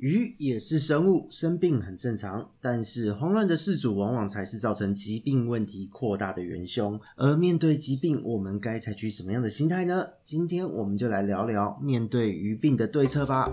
鱼也是生物，生病很正常，但是慌乱的饲主往往才是造成疾病问题扩大的元凶。而面对疾病，我们该采取什么样的心态呢？今天我们就来聊聊面对鱼病的对策吧。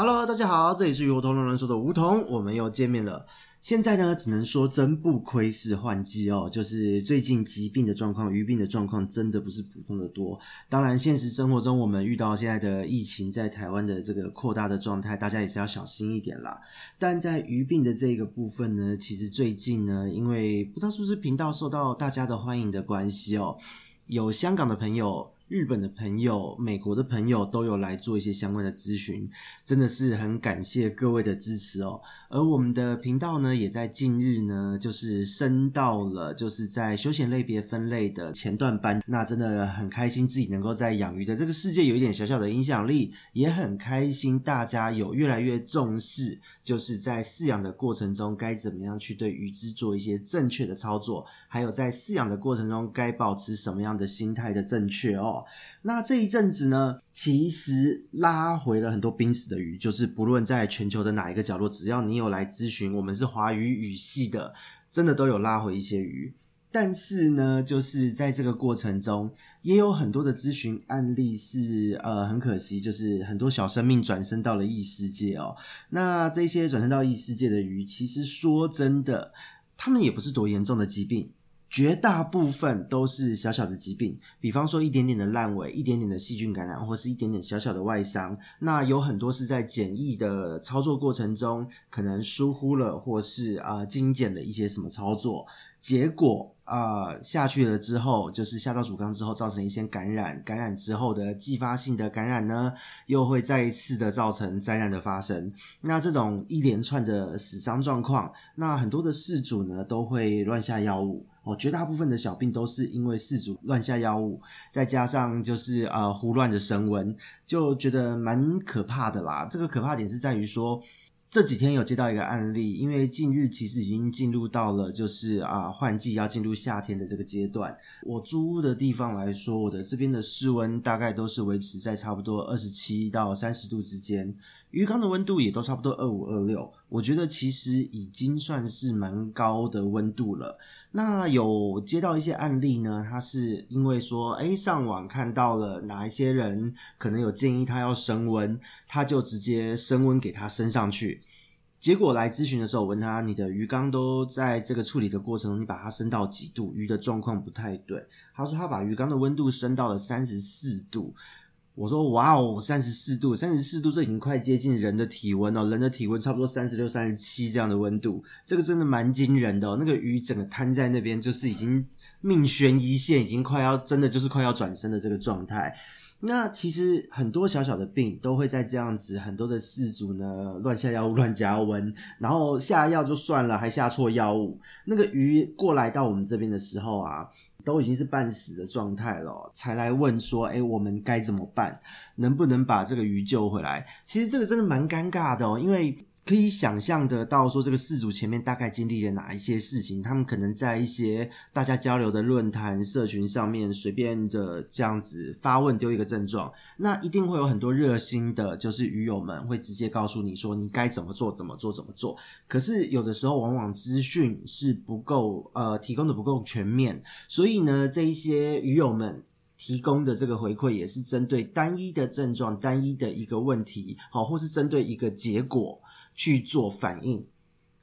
Hello，大家好，这里是鱼活通乱乱说的梧桐，我们又见面了。现在呢，只能说真不亏是换季哦，就是最近疾病的状况、鱼病的状况真的不是普通的多。当然，现实生活中我们遇到现在的疫情在台湾的这个扩大的状态，大家也是要小心一点啦。但在鱼病的这个部分呢，其实最近呢，因为不知道是不是频道受到大家的欢迎的关系哦，有香港的朋友。日本的朋友、美国的朋友都有来做一些相关的咨询，真的是很感谢各位的支持哦。而我们的频道呢，也在近日呢，就是升到了就是在休闲类别分类的前段班。那真的很开心自己能够在养鱼的这个世界有一点小小的影响力，也很开心大家有越来越重视，就是在饲养的过程中该怎么样去对鱼只做一些正确的操作，还有在饲养的过程中该保持什么样的心态的正确哦。那这一阵子呢，其实拉回了很多濒死的鱼，就是不论在全球的哪一个角落，只要你有来咨询，我们是华语语系的，真的都有拉回一些鱼。但是呢，就是在这个过程中，也有很多的咨询案例是呃很可惜，就是很多小生命转生到了异世界哦。那这些转生到异世界的鱼，其实说真的，他们也不是多严重的疾病。绝大部分都是小小的疾病，比方说一点点的烂尾，一点点的细菌感染，或是一点点小小的外伤。那有很多是在检疫的操作过程中，可能疏忽了，或是啊、精简了一些什么操作，结果啊、下去了之后，就是下到主缸之后，造成一些感染，感染之后的继发性的感染呢，又会再一次的造成灾难的发生。那这种一连串的死伤状况，那很多的事主呢都会乱下药物。哦，绝大部分的小病都是因为饲主乱下药物，再加上就是呃胡乱的升温，就觉得蛮可怕的啦。这个可怕点是在于说，这几天有接到一个案例，因为近日其实已经进入到了就是啊换季要进入夏天的这个阶段。我租屋的地方来说，我的这边的室温大概都是维持在差不多二十七到三十度之间。鱼缸的温度也都差不多二五二六，我觉得其实已经算是蛮高的温度了。那有接到一些案例呢，他是因为说，哎，上网看到了哪一些人可能有建议他要升温，他就直接升温给他升上去。结果来咨询的时候，我问他，你的鱼缸都在这个处理的过程中，你把它升到几度？鱼的状况不太对。他说他把鱼缸的温度升到了三十四度。我说哇哦，三十四度，三十四度，这已经快接近人的体温哦。人的体温差不多三十六、三十七这样的温度，这个真的蛮惊人的。那个鱼整个瘫在那边，就是已经命悬一线，已经快要真的就是快要转身的这个状态。那其实很多小小的病都会在这样子，很多的事主呢乱下药物、乱加温，然后下药就算了，还下错药物。那个鱼过来到我们这边的时候啊，都已经是半死的状态了，才来问说：“哎，我们该怎么办？能不能把这个鱼救回来？”其实这个真的蛮尴尬的哦，因为。可以想象得到，说这个饲主前面大概经历了哪一些事情，他们可能在一些大家交流的论坛、社群上面随便的这样子发问，丢一个症状，那一定会有很多热心的，就是鱼友们会直接告诉你说你该怎么做、怎么做、怎么做。可是有的时候，往往资讯是不够，呃，提供的不够全面，所以呢，这一些鱼友们提供的这个回馈也是针对单一的症状、单一的一个问题，好，或是针对一个结果。去做反应，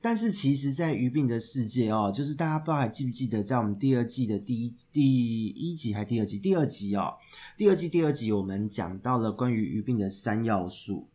但是其实，在鱼病的世界哦，就是大家不知道还记不记得，在我们第二季的第一第一集还第二集第二集哦，第二季第二集我们讲到了关于鱼病的三要素，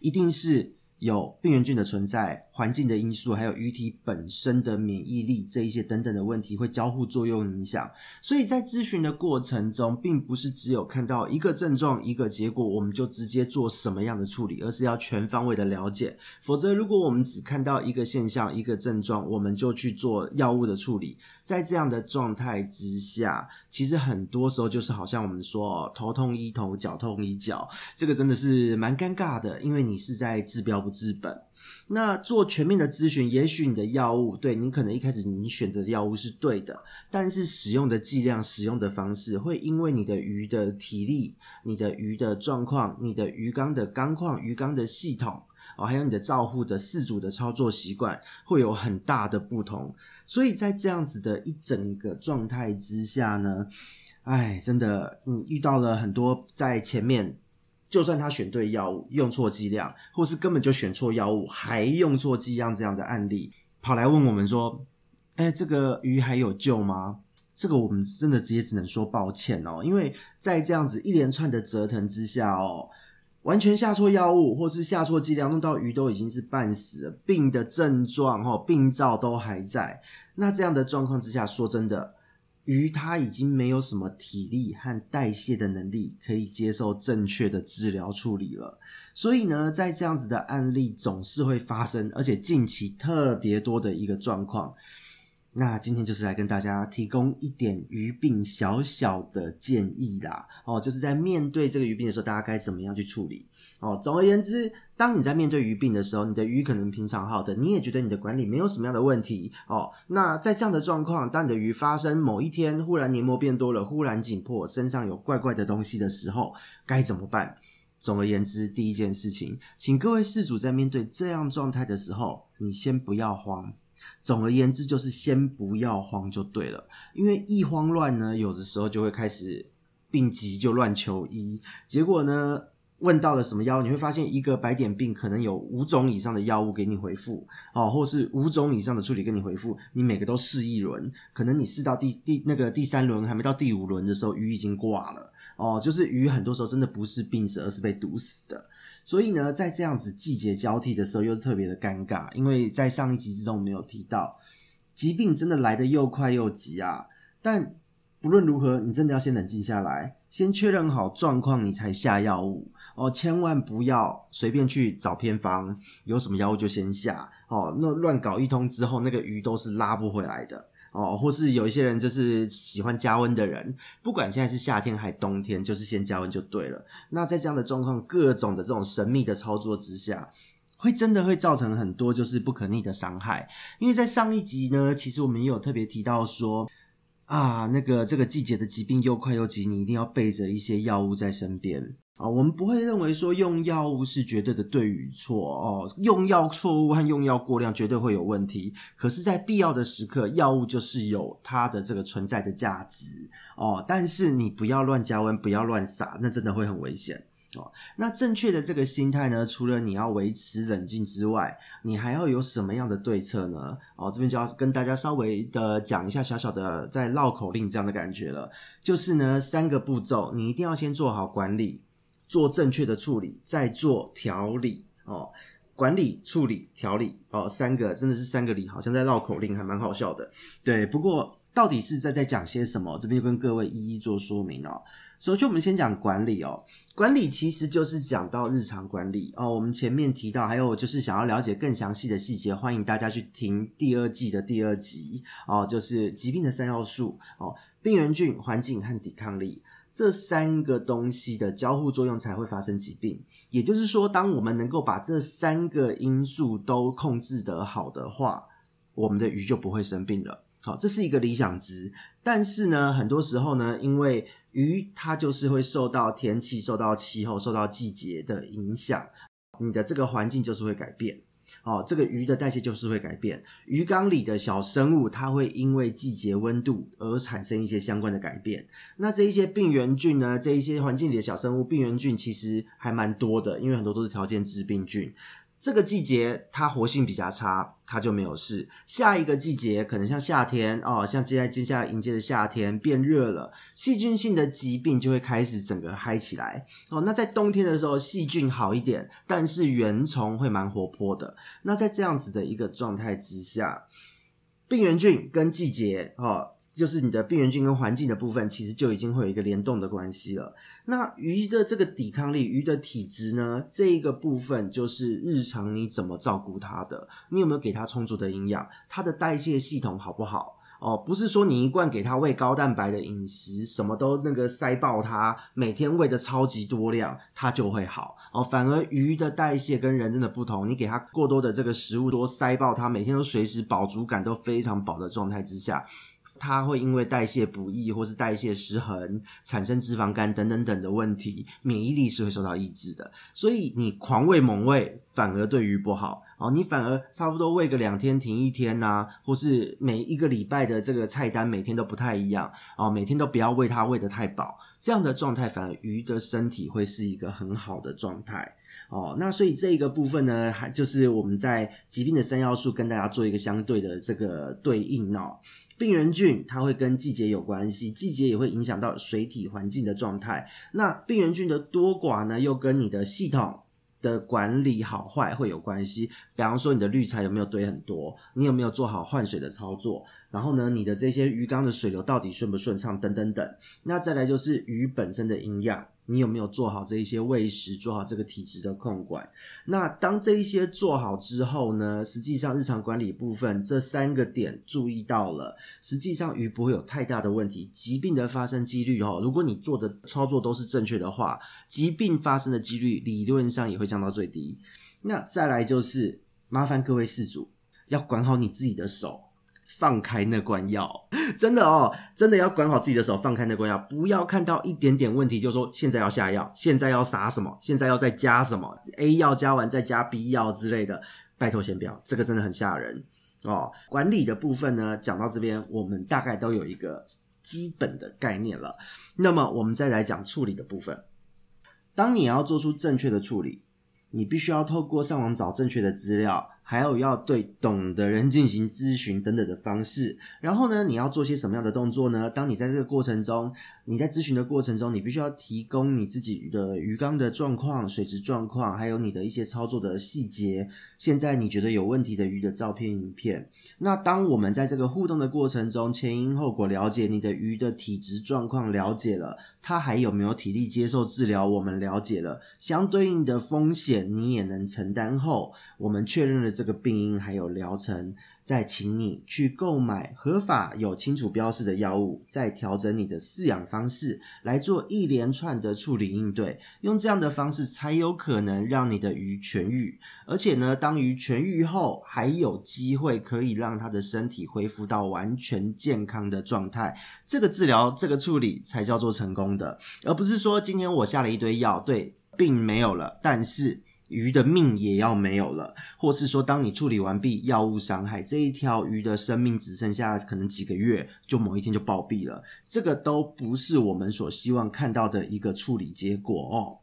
一定是。有病原菌的存在、环境的因素，还有鱼体本身的免疫力这一些等等的问题会交互作用影响。所以在咨询的过程中，并不是只有看到一个症状、一个结果，我们就直接做什么样的处理，而是要全方位的了解。否则，如果我们只看到一个现象、一个症状，我们就去做药物的处理，在这样的状态之下，其实很多时候就是好像我们说头痛医头，脚痛医脚，这个真的是蛮尴尬的，因为你是在治标。不治本。那做全面的咨询，也许你的药物，对，你可能一开始你选择的药物是对的，但是使用的剂量、使用的方式，会因为你的鱼的体力、你的鱼的状况、你的鱼缸的缸况、鱼缸的系统，哦，还有你的照护的饲主的操作习惯，会有很大的不同。所以在这样子的一整个状态之下呢，哎，真的，你遇到了很多在前面。就算他选对药物，用错剂量，或是根本就选错药物，还用错剂量这样的案例，跑来问我们说：“哎，这个鱼还有救吗？”这个我们真的直接只能说抱歉哦，因为在这样子一连串的折腾之下哦，完全下错药物，或是下错剂量，弄到鱼都已经是半死了，病的症状哦，病灶都还在。那这样的状况之下，说真的。鱼它已经没有什么体力和代谢的能力可以接受正确的治疗处理了，所以呢，在这样子的案例总是会发生，而且近期特别多的一个状况。那今天就是来跟大家提供一点鱼病小小的建议啦，哦，就是在面对这个鱼病的时候，大家该怎么样去处理？哦，总而言之，当你在面对鱼病的时候，你的鱼可能平常好的，你也觉得你的管理没有什么样的问题，哦，那在这样的状况，当你的鱼发生某一天忽然黏膜变多了，忽然紧迫，身上有怪怪的东西的时候，该怎么办？总而言之，第一件事情，请各位事主在面对这样状态的时候，你先不要慌。总而言之，就是先不要慌就对了，因为一慌乱呢，有的时候就会开始病急就乱求医，结果呢，问到了什么药，你会发现一个白点病可能有五种以上的药物给你回复，哦，或是五种以上的处理给你回复，你每个都试一轮，可能你试到第第那个第三轮还没到第五轮的时候，鱼已经挂了，哦，就是鱼很多时候真的不是病死，而是被毒死的。所以呢，在这样子季节交替的时候，又特别的尴尬，因为在上一集之中没有提到，疾病真的来得又快又急啊。但不论如何，你真的要先冷静下来，先确认好状况，你才下药物哦，千万不要随便去找偏方，有什么药物就先下哦。那乱搞一通之后，那个鱼都是拉不回来的。哦，或是有一些人就是喜欢加温的人，不管现在是夏天还冬天，就是先加温就对了。那在这样的状况，各种的这种神秘的操作之下，会真的会造成很多就是不可逆的伤害。因为在上一集呢，其实我们也有特别提到说，啊，那个这个季节的疾病又快又急，你一定要备着一些药物在身边。啊，我们不会认为说用药物是绝对的对与错哦，用药错误和用药过量绝对会有问题。可是，在必要的时刻，药物就是有它的这个存在的价值哦。但是你不要乱加温，不要乱撒，那真的会很危险哦。那正确的这个心态呢，除了你要维持冷静之外，你还要有什么样的对策呢？哦，这边就要跟大家稍微的讲一下小小的在绕口令这样的感觉了，就是呢，三个步骤，你一定要先做好管理。做正确的处理，再做调理哦。管理、处理、调理哦，三个真的是三个理，好像在绕口令，还蛮好笑的。对，不过到底是在在讲些什么？这边就跟各位一一做说明哦。首先，我们先讲管理哦。管理其实就是讲到日常管理哦。我们前面提到，还有就是想要了解更详细的细节，欢迎大家去听第二季的第二集哦，就是疾病的三要素哦：病原菌、环境和抵抗力。这三个东西的交互作用才会发生疾病。也就是说，当我们能够把这三个因素都控制得好的话，我们的鱼就不会生病了。好，这是一个理想值。但是呢，很多时候呢，因为鱼它就是会受到天气、受到气候、受到季节的影响，你的这个环境就是会改变。哦，这个鱼的代谢就是会改变，鱼缸里的小生物它会因为季节温度而产生一些相关的改变。那这一些病原菌呢，这一些环境里的小生物，病原菌其实还蛮多的，因为很多都是条件致病菌。这个季节它活性比较差，它就没有事。下一个季节可能像夏天哦，像接下来接下来迎接的夏天变热了，细菌性的疾病就会开始整个嗨起来哦。那在冬天的时候，细菌好一点，但是原虫会蛮活泼的。那在这样子的一个状态之下，病原菌跟季节哦。就是你的病原菌跟环境的部分，其实就已经会有一个联动的关系了。那鱼的这个抵抗力，鱼的体质呢，这一个部分就是日常你怎么照顾它的，你有没有给它充足的营养，它的代谢系统好不好？哦，不是说你一贯给它喂高蛋白的饮食，什么都那个塞爆它，每天喂的超级多量，它就会好哦。反而鱼的代谢跟人真的不同，你给它过多的这个食物多塞爆它，每天都随时饱足感都非常饱的状态之下。它会因为代谢不易或是代谢失衡，产生脂肪肝等等等的问题，免疫力是会受到抑制的。所以你狂喂猛喂，反而对鱼不好哦。你反而差不多喂个两天停一天呐、或是每一个礼拜的这个菜单每天都不太一样哦，每天都不要喂它喂得太饱，这样的状态反而鱼的身体会是一个很好的状态。哦，那所以这个部分呢，还就是我们在疾病的三要素跟大家做一个相对的这个对应哦。病原菌它会跟季节有关系，季节也会影响到水体环境的状态。那病原菌的多寡呢，又跟你的系统的管理好坏会有关系。比方说，你的滤材有没有堆很多，你有没有做好换水的操作，然后呢，你的这些鱼缸的水流到底顺不顺畅，等等等。那再来就是鱼本身的营养。你有没有做好这一些喂食，做好这个体质的控管？那当这一些做好之后呢，实际上日常管理部分这三个点注意到了，实际上鱼不会有太大的问题。疾病的发生几率哦，如果你做的操作都是正确的话，疾病发生的几率理论上也会降到最低。那再来就是麻烦各位饲主要管好你自己的手。放开那罐药，真的哦，真的要管好自己的手，放开那罐药，不要看到一点点问题就说现在要下药，现在要撒什么，现在要再加什么，A 药加完再加 B 药之类的，拜托先不要，这个真的很吓人哦。管理的部分呢，讲到这边，我们大概都有一个基本的概念了。那么我们再来讲处理的部分，当你要做出正确的处理，你必须要透过上网找正确的资料。还有要对懂的人进行咨询等等的方式，然后呢，你要做些什么样的动作呢？当你在这个过程中，你在咨询的过程中，你必须要提供你自己的鱼缸的状况、水质状况，还有你的一些操作的细节。现在你觉得有问题的鱼的照片、影片。那当我们在这个互动的过程中，前因后果了解你的鱼的体质状况，了解了它还有没有体力接受治疗，我们了解了相对应的风险，你也能承担后，我们确认了。这个病因还有疗程，再请你去购买合法有清楚标示的药物，再调整你的饲养方式来做一连串的处理应对，用这样的方式才有可能让你的鱼痊愈。而且呢，当鱼痊愈后，还有机会可以让它的身体恢复到完全健康的状态。这个治疗，这个处理才叫做成功的，而不是说今天我下了一堆药，对，病没有了，但是。鱼的命也要没有了，或是说，当你处理完毕，药物伤害这一条鱼的生命只剩下可能几个月，就某一天就暴毙了，这个都不是我们所希望看到的一个处理结果哦。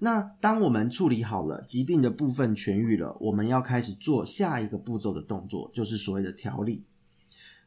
那当我们处理好了疾病的部分痊愈了，我们要开始做下一个步骤的动作，就是所谓的调理。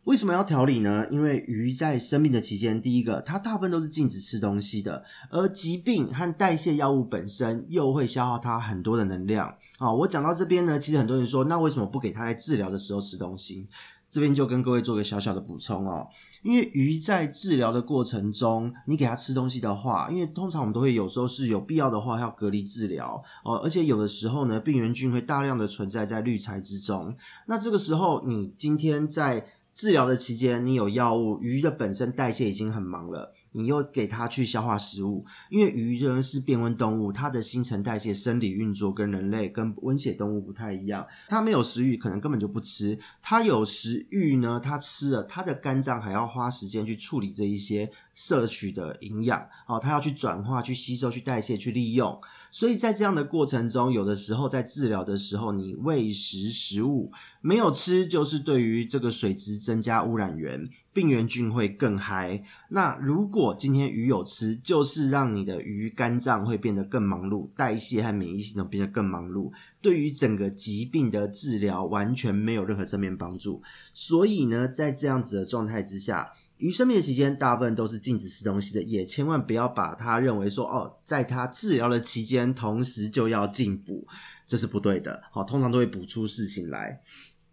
为什么要调理呢？因为鱼在生病的期间，第一个，它大部分都是禁止吃东西的，而疾病和代谢药物本身又会消耗它很多的能量。好，我讲到这边呢，其实很多人说，那为什么不给它在治疗的时候吃东西？这边就跟各位做个小小的补充哦，因为鱼在治疗的过程中，你给它吃东西的话，因为通常我们都会有时候是有必要的话要隔离治疗哦，而且有的时候呢，病原菌会大量的存在在滤材之中，那这个时候你今天在治疗的期间，你有药物，鱼的本身代谢已经很忙了，你又给它去消化食物，因为鱼仍是变温动物，它的新陈代谢生理运作跟人类跟温血动物不太一样，它没有食欲，可能根本就不吃；它有食欲呢，它吃了，它的肝脏还要花时间去处理这一些摄取的营养，哦，它要去转化、去吸收、去代谢、去利用。所以在这样的过程中，有的时候在治疗的时候，你喂食食物没有吃，就是对于这个水质增加污染源，病原菌会更嗨。那如果今天鱼有吃，就是让你的鱼肝脏会变得更忙碌，代谢和免疫系统变得更忙碌，对于整个疾病的治疗完全没有任何正面帮助。所以呢，在这样子的状态之下。鱼生病的期间，大部分都是禁止吃东西的，也千万不要把它认为说哦，在它治疗的期间，同时就要进补，这是不对的。好，通常都会补出事情来。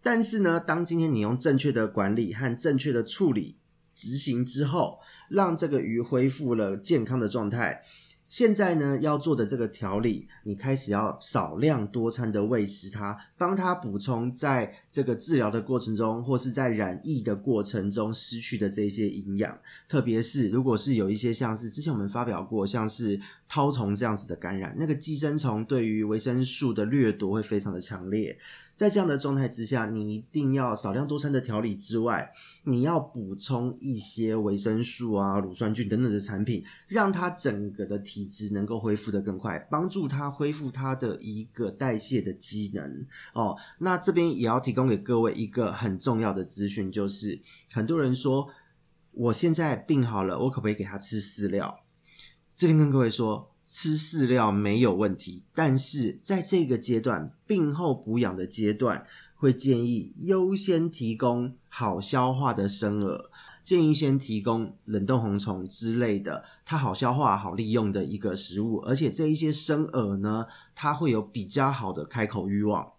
但是呢，当今天你用正确的管理和正确的处理执行之后，让这个鱼恢复了健康的状态。现在呢，要做的这个调理，你开始要少量多餐的喂食它，帮它补充在这个治疗的过程中，或是在染疫的过程中失去的这些营养。特别是如果是有一些像是之前我们发表过，像是绦虫这样子的感染，那个寄生虫对于维生素的掠夺会非常的强烈。在这样的状态之下，你一定要少量多餐的调理之外，你要补充一些维生素啊、乳酸菌等等的产品，让它整个的体质能够恢复得更快，帮助它恢复它的一个代谢的机能哦。那这边也要提供给各位一个很重要的资讯，就是很多人说我现在病好了，我可不可以给他吃饲料？这边跟各位说。吃饲料没有问题，但是在这个阶段，病后补养的阶段，会建议优先提供好消化的生饵，建议先提供冷冻红虫之类的，它好消化、好利用的一个食物，而且这一些生饵呢，它会有比较好的开口欲望，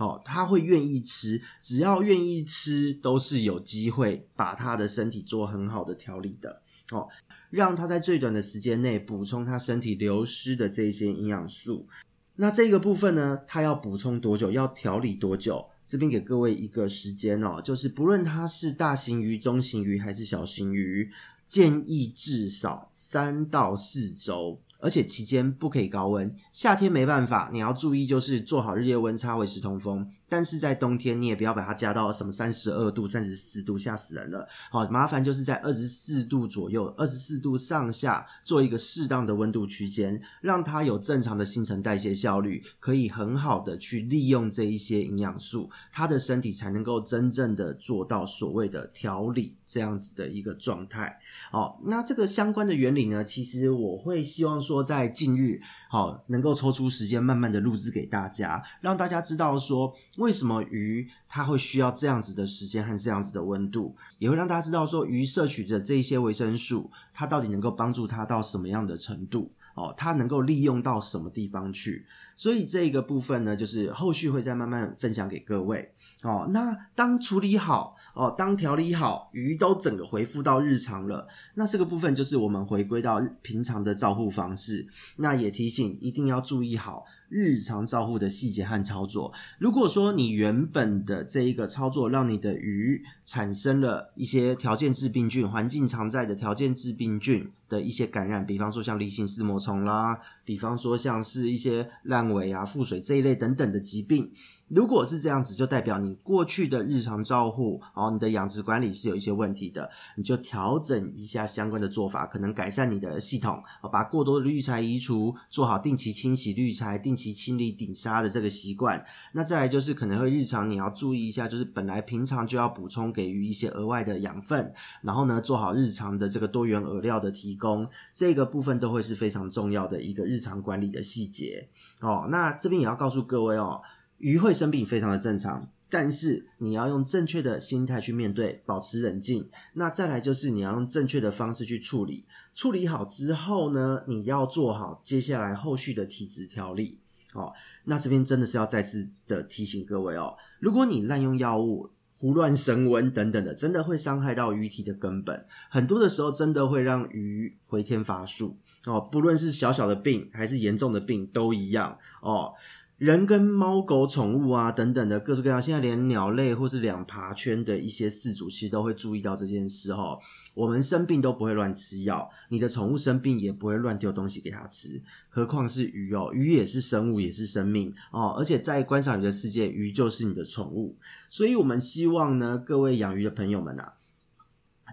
哦，他会愿意吃，只要愿意吃，都是有机会把他的身体做很好的调理的，哦。让他在最短的时间内补充他身体流失的这些营养素。那这个部分呢，他要补充多久？要调理多久？这边给各位一个时间哦，就是不论它是大型鱼、中型鱼还是小型鱼，建议至少三到四周。而且期间不可以高温，夏天没办法，你要注意就是做好日夜温差，维持通风。但是在冬天你也不要把它加到什么三十二度、三十四度，吓死人了。好，麻烦就是在二十四度左右、二十四度上下做一个适当的温度区间，让它有正常的新陈代谢效率，可以很好的去利用这一些营养素，它的身体才能够真正的做到所谓的调理这样子的一个状态。好，那这个相关的原理呢，其实我会希望说。在近日，好能够抽出时间慢慢的录制给大家，让大家知道说为什么鱼它会需要这样子的时间和这样子的温度，也会让大家知道说鱼摄取的这一些维生素，它到底能够帮助它到什么样的程度。哦，它能够利用到什么地方去？所以这个部分呢，就是后续会再慢慢分享给各位。哦，那当处理好，哦，当调理好，鱼都整个恢复到日常了，那这个部分就是我们回归到平常的照护方式。那也提醒，一定要注意好。日常照护的细节和操作，如果说你原本的这一个操作让你的鱼产生了一些条件致病菌、环境常在的条件致病菌的一些感染，比方说像梨形丝膜虫啦，比方说像是一些烂尾啊、腹水这一类等等的疾病。如果是这样子，就代表你过去的日常照护，哦，你的养殖管理是有一些问题的，你就调整一下相关的做法，可能改善你的系统，把过多的滤材移除，做好定期清洗滤材、定期清理顶沙的这个习惯。那再来就是可能会日常你要注意一下，就是本来平常就要补充给予一些额外的养分，然后呢，做好日常的这个多元饵料的提供，这个部分都会是非常重要的一个日常管理的细节。哦，那这边也要告诉各位哦。鱼会生病非常的正常，但是你要用正确的心态去面对，保持冷静。那再来就是你要用正确的方式去处理，处理好之后呢，你要做好接下来后续的体质调理。哦，那这边真的是要再次的提醒各位哦，如果你滥用药物、胡乱升温等等的，真的会伤害到鱼体的根本。很多的时候，真的会让鱼回天乏术哦，不论是小小的病还是严重的病都一样哦。人跟猫狗宠物啊等等的各式各样，现在连鸟类或是两爬圈的一些饲主，其实都会注意到这件事哈。我们生病都不会乱吃药，你的宠物生病也不会乱丢东西给它吃，何况是鱼哦，鱼也是生物，也是生命哦。而且在观赏鱼的世界，鱼就是你的宠物，所以我们希望呢，各位养鱼的朋友们啊。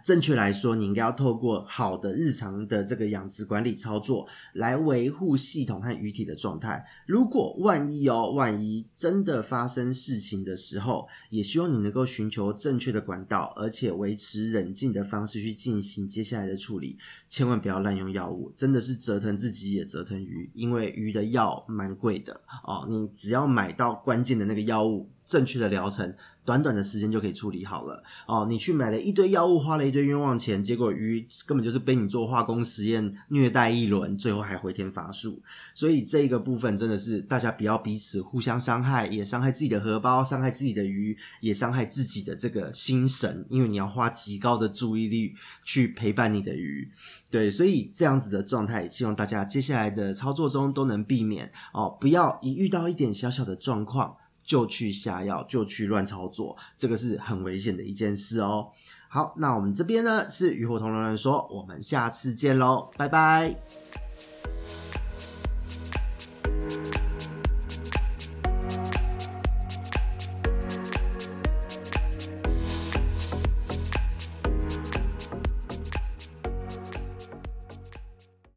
正确来说，你应该要透过好的日常的这个养殖管理操作来维护系统和鱼体的状态。如果万一哦，万一真的发生事情的时候，也希望你能够寻求正确的管道，而且维持冷静的方式去进行接下来的处理。千万不要滥用药物，真的是折腾自己也折腾鱼，因为鱼的药蛮贵的哦。你只要买到关键的那个药物。正确的疗程。短短的时间就可以处理好了哦。你去买了一堆药物，花了一堆冤枉钱，结果鱼根本就是被你做化工实验虐待一轮，最后还回天乏术。所以这个部分真的是大家不要彼此互相伤害，也伤害自己的荷包，伤害自己的鱼，也伤害自己的这个心神，因为你要花极高的注意力去陪伴你的鱼。对，所以这样子的状态，希望大家接下来的操作中都能避免哦，不要一遇到一点小小的状况。就去下药，就去乱操作，这个是很危险的一件事哦。好，那我们这边呢是与火同龙人说，我们下次见喽，拜拜。